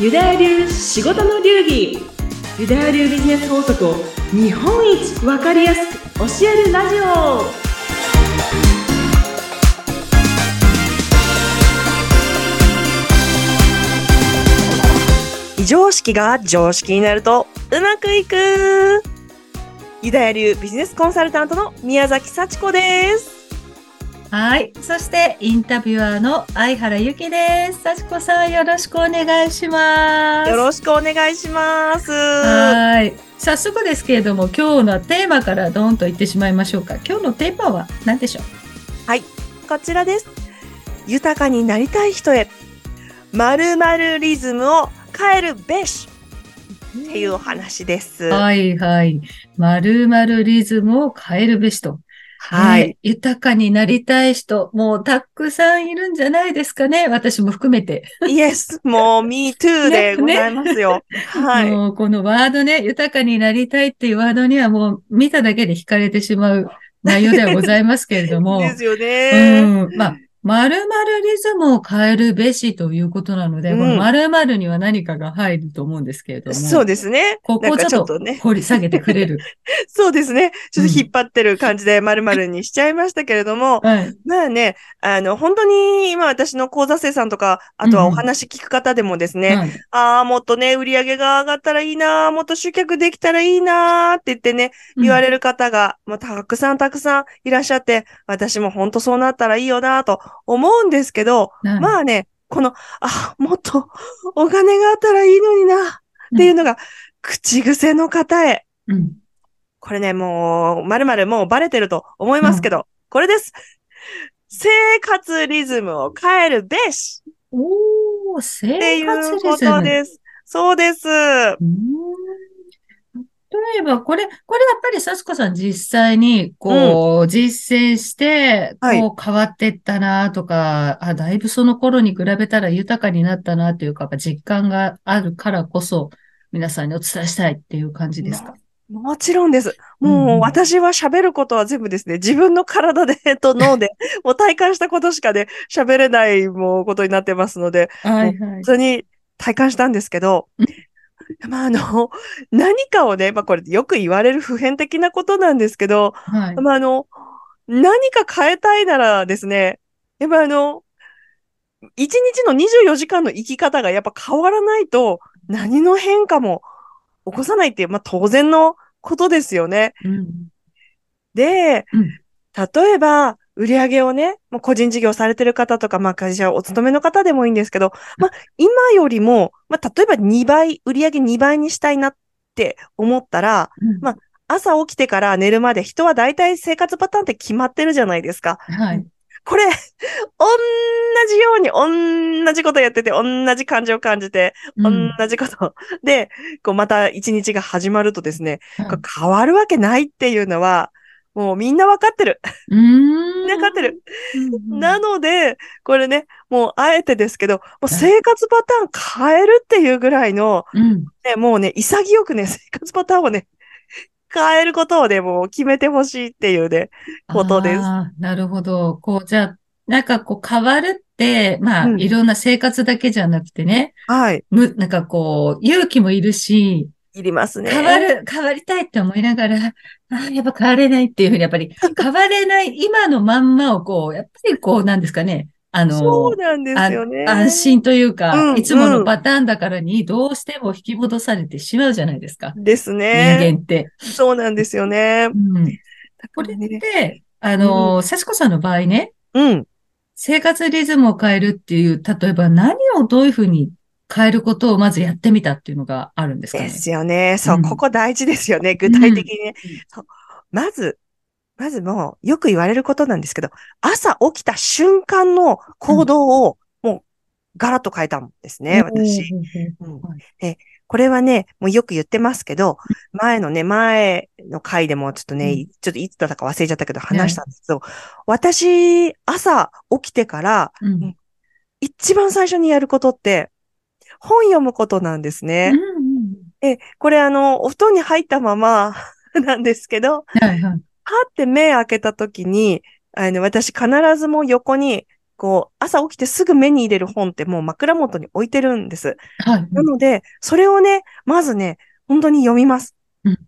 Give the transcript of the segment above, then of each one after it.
ユダヤ流仕事の流儀。ユダヤ流ビジネス法則を日本一わかりやすく教えるラジオ。非常識が常識になるとうまくいく。ユダヤ流ビジネスコンサルタントの宮崎幸子です。はい。そして、インタビュアーの相原由紀です。幸子さん、よろしくお願いします。よろしくお願いします。はい。早速ですけれども、今日のテーマからドーンと言ってしまいましょうか。今日のテーマは何でしょう？こちらです。豊かになりたい人へ、〇〇リズムを変えるべしっていうお話です。はいはい。まるまるリズムを変えるべしと。はい。ね豊かになりたい人、もうたくさんいるんじゃないですかね。私も含めて。イエス、もう me too でございますよ。はい。もうこのワードね、豊かになりたいっていうワードにはもう見ただけで惹かれてしまう内容ではございますけれども。ですようね。ん。まあ、〇〇リズムを変えるべしということなので、うんこの〇〇には何かが入ると思うんですけれども。そうですね。ここちょっとね。掘り下げてくれる。そうですね。ちょっと引っ張ってる感じで〇〇にしちゃいましたけれども、はい。まあね、あの、本当に今私の講座生さんとか、あとはお話聞く方でもですね、はいああ、もっとね、売り上げが上がったらいいな、もっと集客できたらいいなって言ってね、言われる方が、もうたくさんたくさんいらっしゃって、私も本当そうなったらいいよなと思うんですけど、はいまあね、この、あ、もっとお金があったらいいのにな、っていうのが、口癖の方へ。うん。これね、もう、まるまるもうバレてると思いますけど、これです。生活リズムを変えるべしおー、生ってい活リうこズム。とです。そうです。例えば、これ、これやっぱり、さすこさん実際に、こう、実践して、はい。こう、変わってったなとか、あ、だいぶその頃に比べたら豊かになったなというか、実感があるからこそ、皆さんにお伝えしたいっていう感じですか？もちろんです。うんもううん私は喋ることは全部ですね、自分の体で、と脳で、もう体感したことしかね、喋れないもうことになってますので、はいはい。それに体感したんですけど、まあ、あの、何かをね、まあこれよく言われる普遍的なことなんですけど、はい。まあ、あの、何か変えたいならですね、やっぱあの、一日の24時間の生き方がやっぱ変わらないと、何の変化も起こさないっていう、まあ当然のことですよね。うんで、うん例えば、売り上げをね、もう個人事業されてる方とか、まあ会社お勤めの方でもいいんですけど、まあ今よりも、まあ例えば2倍、売り上げ2倍にしたいなって思ったら、うんま朝起きてから寝るまで人は大体生活パターンって決まってるじゃないですか。はい。これ、同じように同じことやってて、同じ感情を感じて、うん同じことで、こうまた一日が始まるとですね、はいこれ変わるわけないっていうのは、もうみんなわかってる。うーんみんなわかってる。うんなので、これね、もうあえてですけど、もうはい生活パターン変えるっていうぐらいの、うん。ね、もうね、潔くね、生活パターンをね、変えることをね、もう決めてほしいっていうね、ことです。なるほど。こう、じゃあ、なんかこう変わるって、まあ、うんいろんな生活だけじゃなくてね、はい。む、なんかこう、勇気もいるし、いりますね。変わる、変わりたいって思いながら、ああ、やっぱ変われないっていうふうに、やっぱり 変われない今のまんまをこう、やっぱりこう、なんですかね、あの、そうなんですよね。あ安心というか、うんいつものパターンだからに、どうしても引き戻されてしまうじゃないですか。です人ね。間って。そうなんですよね。うん。これって、あの、幸子さんの場合ね、うん。生活リズムを変えるっていう、例えば何をどういうふうに変えることをまずやってみたっていうのがあるんですかね。ですよね。そう、うん。ここ大事ですよね。具体的にね。そう。まず、まずもう、よく言われることなんですけど、朝起きた瞬間の行動を、もう、ガラッと変えたんですね、私。うん。はいでこれはね、もうよく言ってますけど、前のね、前の回でもちょっとね、うん。ちょっといつだったか忘れちゃったけど話したんですけど、私、朝起きてから、うん。一番最初にやることって、本読むことなんですね。うんえ、これあの、お布団に入ったまま なんですけど、はいはい。パって目開けた時に、あの、私必ずもう横にこう、朝起きてすぐ目に入れる本ってもう枕元に置いてるんです。はい。なので、それをね、まずね、本当に読みます。うん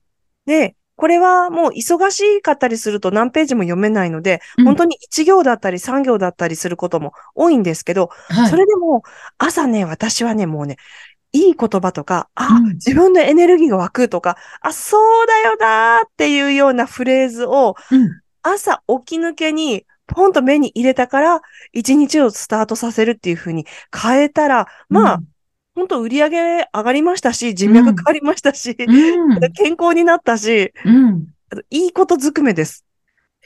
で、これはもう忙しかったりすると何ページも読めないので、うん本当に1行だったり3行だったりすることも多いんですけど、はい。それでも朝ね、私はね、もうね、いい言葉とか、あ、うん自分のエネルギーが湧くとか、あ、そうだよなーっていうようなフレーズをうん。朝起き抜けにポンと目に入れたから、一日をスタートさせるっていう風に変えたら、まあ、本当売り上げ上がりましたし、人脈変わりましたし、うん。うん。健康になったし、うん。いいことずくめです。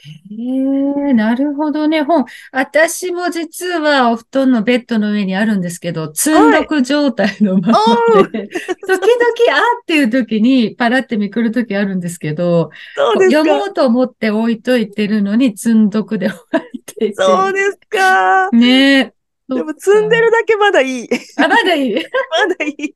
へえ、なるほどね。本。私も実はお布団のベッドの上にあるんですけど、積んどく状態のままで、時々あっていう時にパラってめくる時あるんですけど、そうです読もか。うと思って置いといてるのに積んどくで終わっていて。そうですか。ねえ。でも積んでるだけまだいい。あ、まだいい。まだいい。い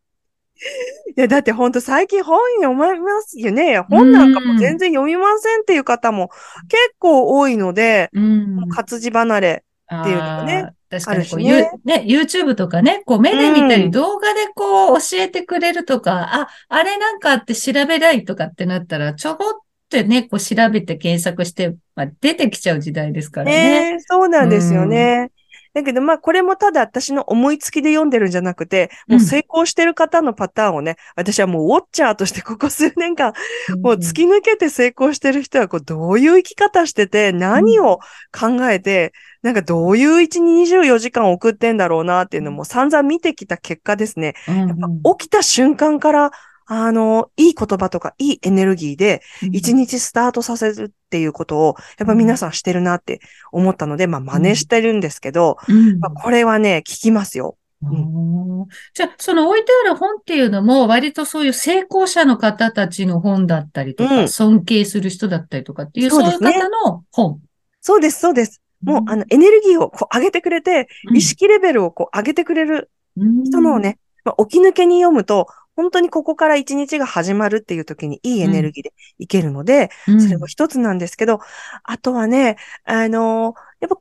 や、だってほんと最近本読みますよね。本なんかも全然読みませんっていう方も結構多いので、うん。活字離れ。っていうのがね。確かにこう、ねゆね、YouTube とかね、こう目で見たりうん動画でこう教えてくれるとか、あ、あれなんかあって調べないとかってなったら、ちょこってね、こう調べて検索して、まあ、出てきちゃう時代ですからね。ねえそうなんですよね。だけど、まあ、これもただ私の思いつきで読んでるんじゃなくて、もう成功してる方のパターンをね、私はもうウォッチャーとしてここ数年間、もう突き抜けて成功してる人は、こう、どういう生き方してて、何を考えて、なんかどういう1日24時間送ってんだろうなっていうのも散々見てきた結果ですね、うんうん。やっぱ起きた瞬間から、あの、いい言葉とかいいエネルギーで、一日スタートさせるっていうことを、やっぱ皆さんしてるなって思ったので、まあ真似してるんですけど、うん。まあこれはね、聞きますよ。うん。じゃあ、その置いてある本っていうのも、割とそういう成功者の方たちの本だったりとか、うん。尊敬する人だったりとかっていう、そういう方の本。そうです、そうです。もう、あの、エネルギーをこう上げてくれて、意識レベルをこう上げてくれるうん。人のをね、まあ、起き抜けに読むと、本当にここから一日が始まるっていう時にいいエネルギーでいけるので、うん、それも一つなんですけど、あとはね、あのやっぱ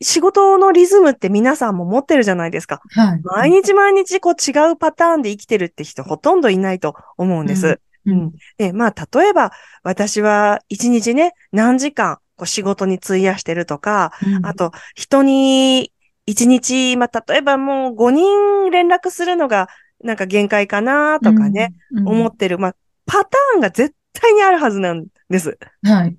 仕事のリズムって皆さんも持ってるじゃないですか。はい。毎日毎日こう違うパターンで生きてるって人ほとんどいないと思うんです。ううんん。で、まあ、例えば、私は一日ね、何時間こう仕事に費やしてるとか、うんあと、人に一日、まあ、例えばもう5人連絡するのがなんか限界かなとかね、、うん思ってる。まあ、パターンが絶対にあるはずなんです。はい。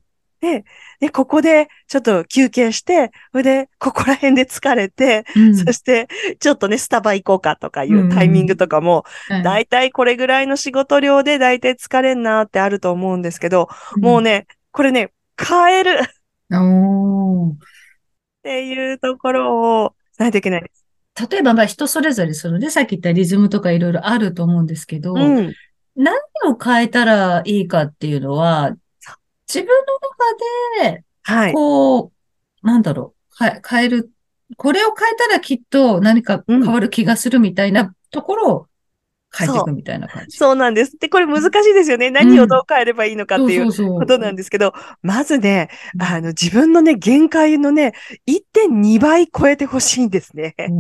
で、ここでちょっと休憩して、それで、ここら辺で疲れて、うんそして、ちょっとね、スタバ行こうかとかいうタイミングとかも、はいだいたいこれぐらいの仕事量でだいたい疲れんなってあると思うんですけど、もうね、これね、変えるっていうところを、ないといけない。例えば、まあ人それぞれ、そのね、さっき言ったリズムとかいろいろあると思うんですけど、うん。何を変えたらいいかっていうのは、自分の中で、はい。こう、なんだろう、か変える、これを変えたらきっと何か変わる気がするみたいなところを変えていくみたいな感じ。そうなんです。で、これ難しいですよね。何をどう変えればいいのかっていうことなんですけど、まずね、うんあの、自分のね、限界のね、1.2倍超えてほしいんですね。うー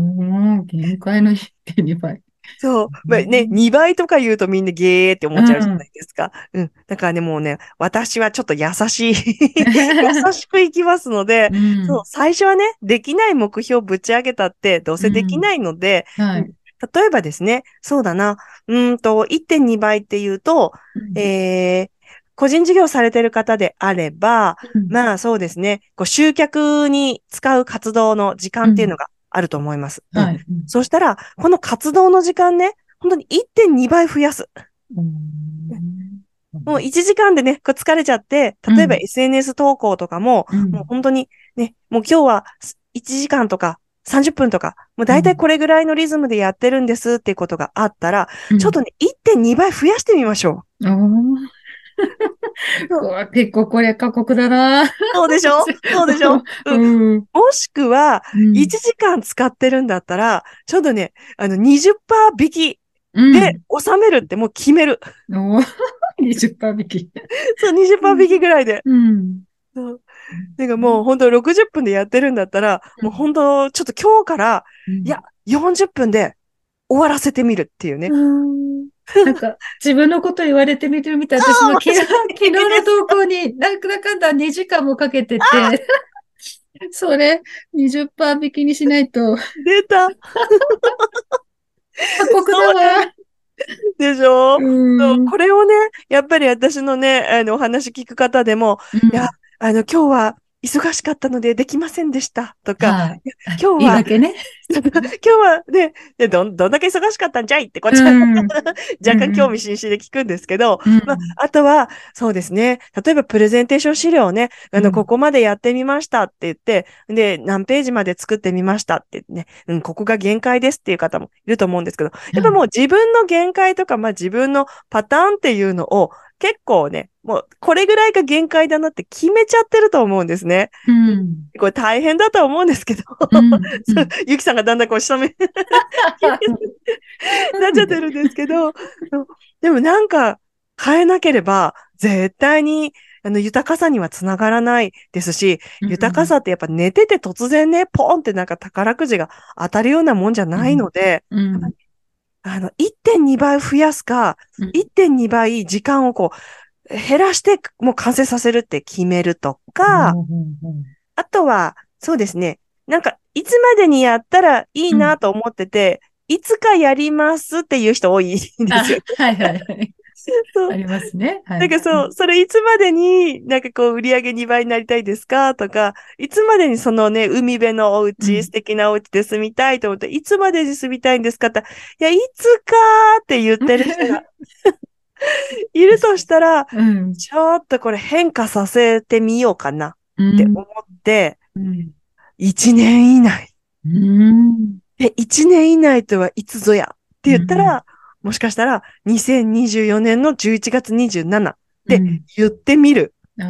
ん、限界の1.2倍。そう。まあね、うん2倍とか言うとみんなゲーって思っちゃうじゃないですか。うん。だからね、もうね、私はちょっと優しい、優しくいきますので、うんそう、最初はね、できない目標をぶち上げたって、どうせできないので、はい。例えばですね、そうだな、うーんと、1.2倍っていうと、えー、個人事業されてる方であれば、うん。まあそうですね、こう集客に使う活動の時間っていうのがあると思います。うん。はい。そしたら、この活動の時間ね、本当に1.2倍増やす。もう1時間でね、こう疲れちゃって、例えばうん SNS 投稿とかも、うん。もう本当にね、もう今日は1時間とか30分とか、もう大体これぐらいのリズムでやってるんですっていうことがあったら、うんちょっとね、1.2倍増やしてみましょうわ結構これ過酷だな。う。そうでしょ？そうでしょ？うんうん。もしくは、うん1時間使ってるんだったら、ちょっとね、あの20%引きうんで収めるってもう決める。おー 20%引き。そう、20%引きぐらいで。うん。そう なんかもう本当60分でやってるんだったら、もう本当ちょっと今日から、うん。いや、40分で終わらせてみるっていうね。うん。なんか、自分のこと言われてみるみたい。私も昨日、昨日の投稿に、なんだかんだ2時間もかけてて、それ、20%引きにしないと、出た。過酷だわ。でしょ、うこれをね、やっぱり私のね、あの、お話聞く方でも、うん。いやあの、今日は忙しかったのでできませんでした。とか、はい。今日はね。今日はね、でどん、どんだけ忙しかったんじゃいってこっちは、うん。若干興味津々で聞くんですけど、うん。まあ、あとは、そうですね。例えば、プレゼンテーション資料をね、あの、うん。ここまでやってみましたって言って、で、何ページまで作ってみましたってね、うん、ここが限界ですっていう方もいると思うんですけど、やっぱもう自分の限界とか、まあ自分のパターンっていうのを結構ね、もうこれぐらいが限界だなって決めちゃってると思うんですね。うん。これ大変だと思うんですけど、うん そうゆきさんがだんだんこう下目 なっちゃってるんですけど、でもなんか変えなければ絶対にあの豊かさにはつながらないですし、豊かさってやっぱ寝てて突然ね、ポンってなんか宝くじが当たるようなもんじゃないので、うん。あの、1.2倍増やすか、うん1.2倍時間をこう、減らしてもう完成させるって決めるとか、うんうんあとは、そうですね。なんか、いつまでにやったらいいなと思ってて、いつかやりますっていう人多いんですあよ。はいはいはい。そうありますね。はい。なんかそう、それいつまでになんかこう売り上げ2倍になりたいですかとか、いつまでにそのね、海辺のお家、うん素敵なお家で住みたいと思って、いつまでに住みたいんですかっていや、いつかーって言ってる人が いるとしたら、うん。ちょっとこれ変化させてみようかなうんって思って、うん。1年以内。うん。え、1年以内とはいつぞやって言ったら、もしかしたら2024年の11月27でうん言ってみるあー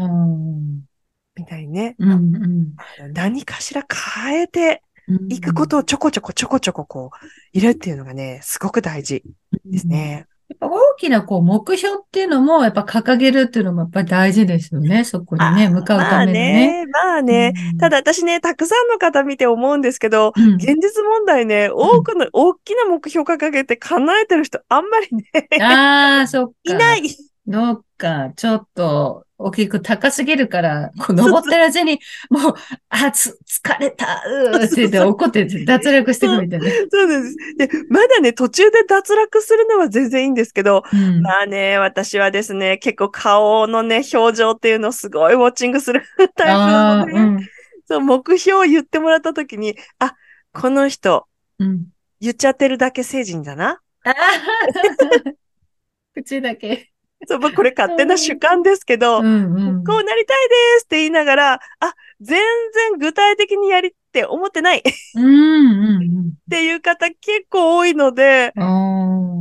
みたいにね。うんうん何かしら変えてうんいくことをちょこちょこちょこちょここう、入れるっていうのがね、すごく大事です。ね。やっぱ大きなこう目標っていうのもやっぱ掲げるっていうのもやっぱり大事ですよね。そこにね、向かうまあためのね。ね、まあね。うんただ私ね、たくさんの方見て思うんですけど、うん現実問題ね、多くの、大きな目標掲げて叶えてる人あんまりね、ああ、そっか。いない。どっか、ちょっと、大きく高すぎるから、こう登ってるうちに、もう、あ、つ、疲れた、うーって言って怒って脱落していくみたいな。そうです。で、まだね、途中で脱落するのは全然いいんですけど、うんまあね、私はですね、結構顔のね、表情っていうのをすごいウォッチングする タイプなので、うんそう、目標を言ってもらったときに、あ、この人、うん。言っちゃってるだけ成人だな。口だけ。そう、まあこれ勝手な主観ですけど、うん。うん。こうなりたいですって言いながら、あ、全然具体的にやりって思ってない。っうんうん。ていう方結構多いので、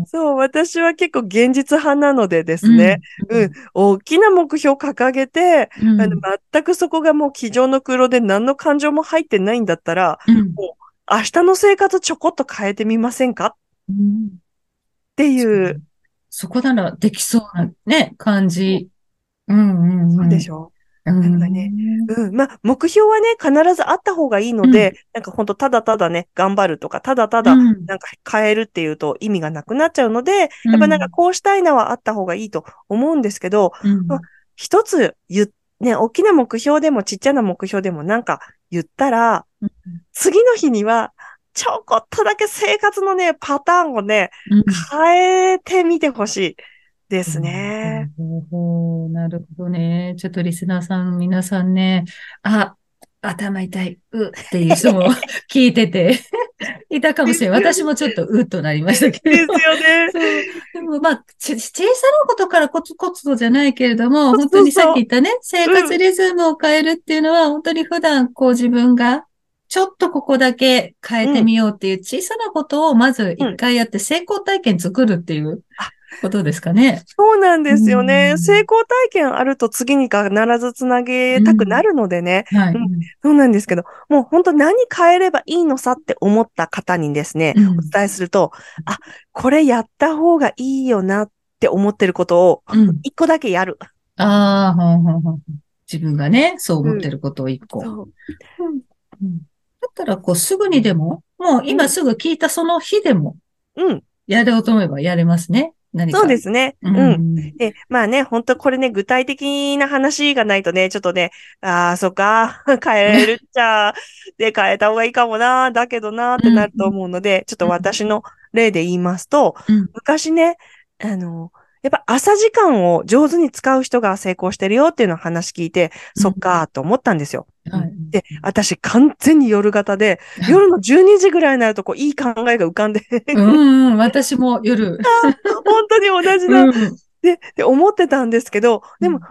そう、私は結構現実派なのでですね、うん、大きな目標を掲げて、うん。あの全くそこがもう机上の黒で何の感情も入ってないんだったら、うん。明日の生活ちょこっと変えてみませんか？っうん。ていう、そこならできそうなね、感じ。うんうんうん。そうでしょうん。なんかねうん。まあ、目標はね、必ずあった方がいいので、なんかほんとただただね、頑張るとか、ただただ、うんなんか変えるっていうと意味がなくなっちゃうので、やっぱなんかこうしたいのはあった方がいいと思うんですけど、うんま一つ言っ、ね、大きな目標でもちっちゃな目標でもなんか言ったら、うん次の日には、ちょこっとだけ生活のね、パターンをね、うん変えてみてほしいですね。おーなるほどね。ちょっとリスナーさん、皆さんね、あ、頭痛い、うっていう人も 聞いてて、いたかもしれない。私もちょっとうっとなりましたけですど。よね。そう。でもまあ、ち小さなことからコツコツとじゃないけれども、本当にさっき言ったね、生活リズムを変えるっていうのは、本当に普段こう自分が、ちょっとここだけ変えてみようっていう小さなことをまず一回やって成功体験作るっていうことですかね。そうなんですよね。うん成功体験あると次に必ずつなげたくなるのでね。はい。うんそうなんですけど、もう本当何変えればいいのさって思った方にですね、うんお伝えすると、あ、これやった方がいいよなって思ってることをうん。一個だけやる。ああ、ほんほんほん。自分がね、そう思ってることを一個。そうったら、こう、すぐにでも、もう今すぐ聞いたその日でも、うん。やろうと思えばやれますね。そうですね。ううん。ん。で、まあね、本当これね、具体的な話がないとね、ちょっとね、ああ、そっか、変えるっちゃ、で、変えた方がいいかもな、だけどな、ってなると思うので、ちょっと私の例で言いますと、うん昔ね、あの、やっぱ朝時間を上手に使う人が成功してるよっていうのを話聞いて、うんそっか、と思ったんですよ。はい。で、私完全に夜型で、はい夜の12時ぐらいになると、こう、いい考えが浮かんで、うんうん、私も夜。本当に同じだうん。で、で、思ってたんですけど、でもうん、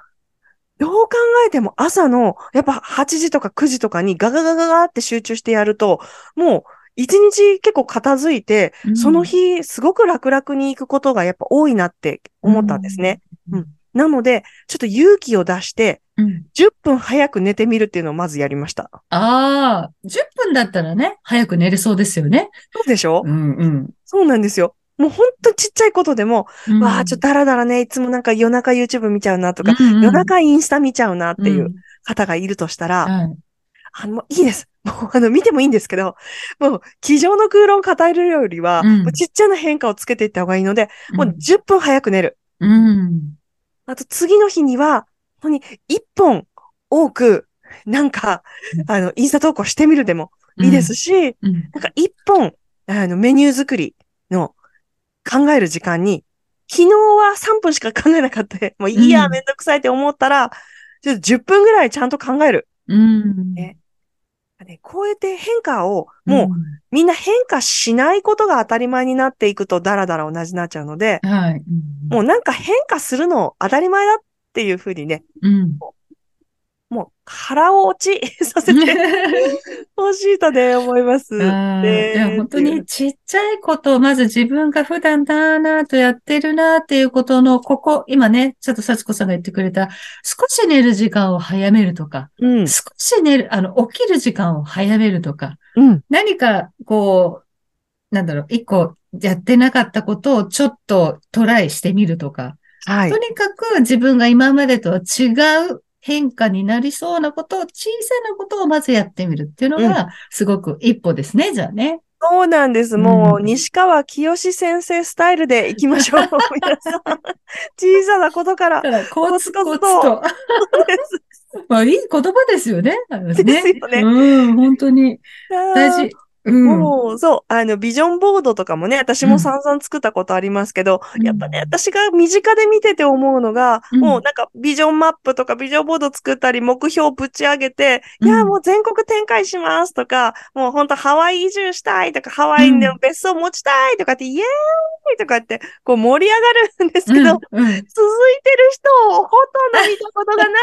どう考えても朝の、やっぱ8時とか9時とかにガガガガガって集中してやると、もう一日結構片付いて、うんその日すごく楽々に行くことがやっぱ多いなって思ったんですね。うんなので、ちょっと勇気を出して、うん。10分早く寝てみるっていうのをまずやりました。ああ、10分だったらね、早く寝れそうですよね。そうでしょ、うんうん。そうなんですよ。もうほんとちっちゃいことでも、うんわあ、ちょっとだらだらね、いつもなんか夜中 YouTube 見ちゃうなとか、うんうん夜中インスタ見ちゃうなっていんう方がいるとしたら、はいあの、いいです。もう、あの、見てもいいんですけど、もう、机上の空論を語るよりは、うんもうちっちゃな変化をつけていった方がいいので、もう10分早く寝る。うん。あと、次の日には、本当に1本多く、なんか、うんあの、インスタ投稿してみるでもいいですし、うん。なんか1本、あの、メニュー作りの考える時間に、昨日は3分しか考えなかった。もういいや、うんめんどくさいって思ったら、ちょっと10分ぐらいちゃんと考える。うん。ねねこうやって変化を、もう、うみんな変化しないことが当たり前になっていくとダラダラ同じになっちゃうので、ん、はい。もうなんか変化するの当たり前だっていうふうにね、うん。もう腹落ち させて ほしいとね、思います。ね本当にちっちゃいことを、まず自分が普段だーなーとやってるなーっていうことの、ここ、今ね、ちょっと幸子さんが言ってくれた、少し寝る時間を早めるとか、うん。少し寝る、あの、起きる時間を早めるとか、うん。何か、こう、なんだろう、一個やってなかったことをちょっとトライしてみるとか、はいと。にかく自分が今までとは違う変化になりそうなことを、小さなことをまずやってみるっていうのが、すごく一歩ですね、じゃあね。そうなんです。もう、うん西川清先生スタイルで行きましょう。皆さん。小さなことから。だから、コツコツと。まあ、いい言葉ですよね。あのねですよねうん、本当に大事。うん。もう、そう、あの、ビジョンボードとかもね、私も散々作ったことありますけど、うん。やっぱね、私が身近で見てて思うのが、うん。もうなんか、ビジョンマップとかビジョンボード作ったり、目標ぶち上げて、うん。いや、もう全国展開しますとか、もうほんとハワイ移住したいとか、ハワイでうん。別荘持ちたいとかって、イエーイとかって、こう盛り上がるんですけど、うん。続いてうんる人をほとんど見たことがない。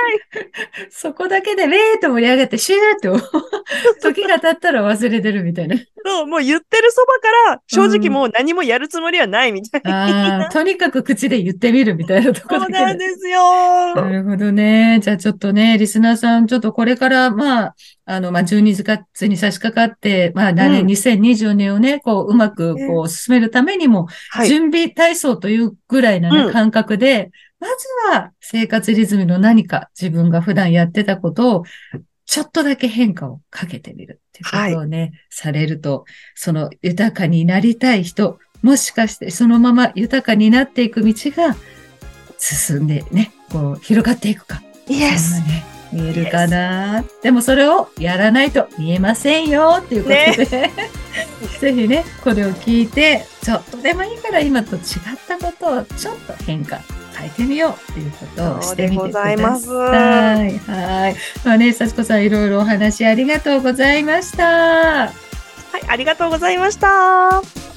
そこだけで、ウェーっと盛り上がって、シューっと、時が経ったら忘れてるみたいな。そう、もう言ってるそばから、正直もう何もやるつもりはないみたいな。ああ、とにかく口で言ってみるみたいなところそう。なんですよ。なるほどね。じゃあちょっとね、リスナーさん、ちょっとこれから、まあ、あの、まあ、12月に差し掛かって、まあ、来年うん2020年をね、こう、うまく、こう、進めるためにも、はい。準備体操というぐらいなね、うん感覚で、まずは生活リズムの何か自分が普段やってたことを、ちょっとだけ変化をかけてみるっていうことをね、されると、その豊かになりたい人、もしかしてそのまま豊かになっていく道が進んでね、こう広がっていくか。イエスそんなね、見えるかな。でもそれをやらないと見えませんよっていうことで、ぜひね、これを聞いて、ちょっとでもいいから今と違ったことをちょっと変化、変えてみようっていうことをしてみてください。はい。まあね、幸子さんいろいろお話ありがとうございました。はい、ありがとうございました。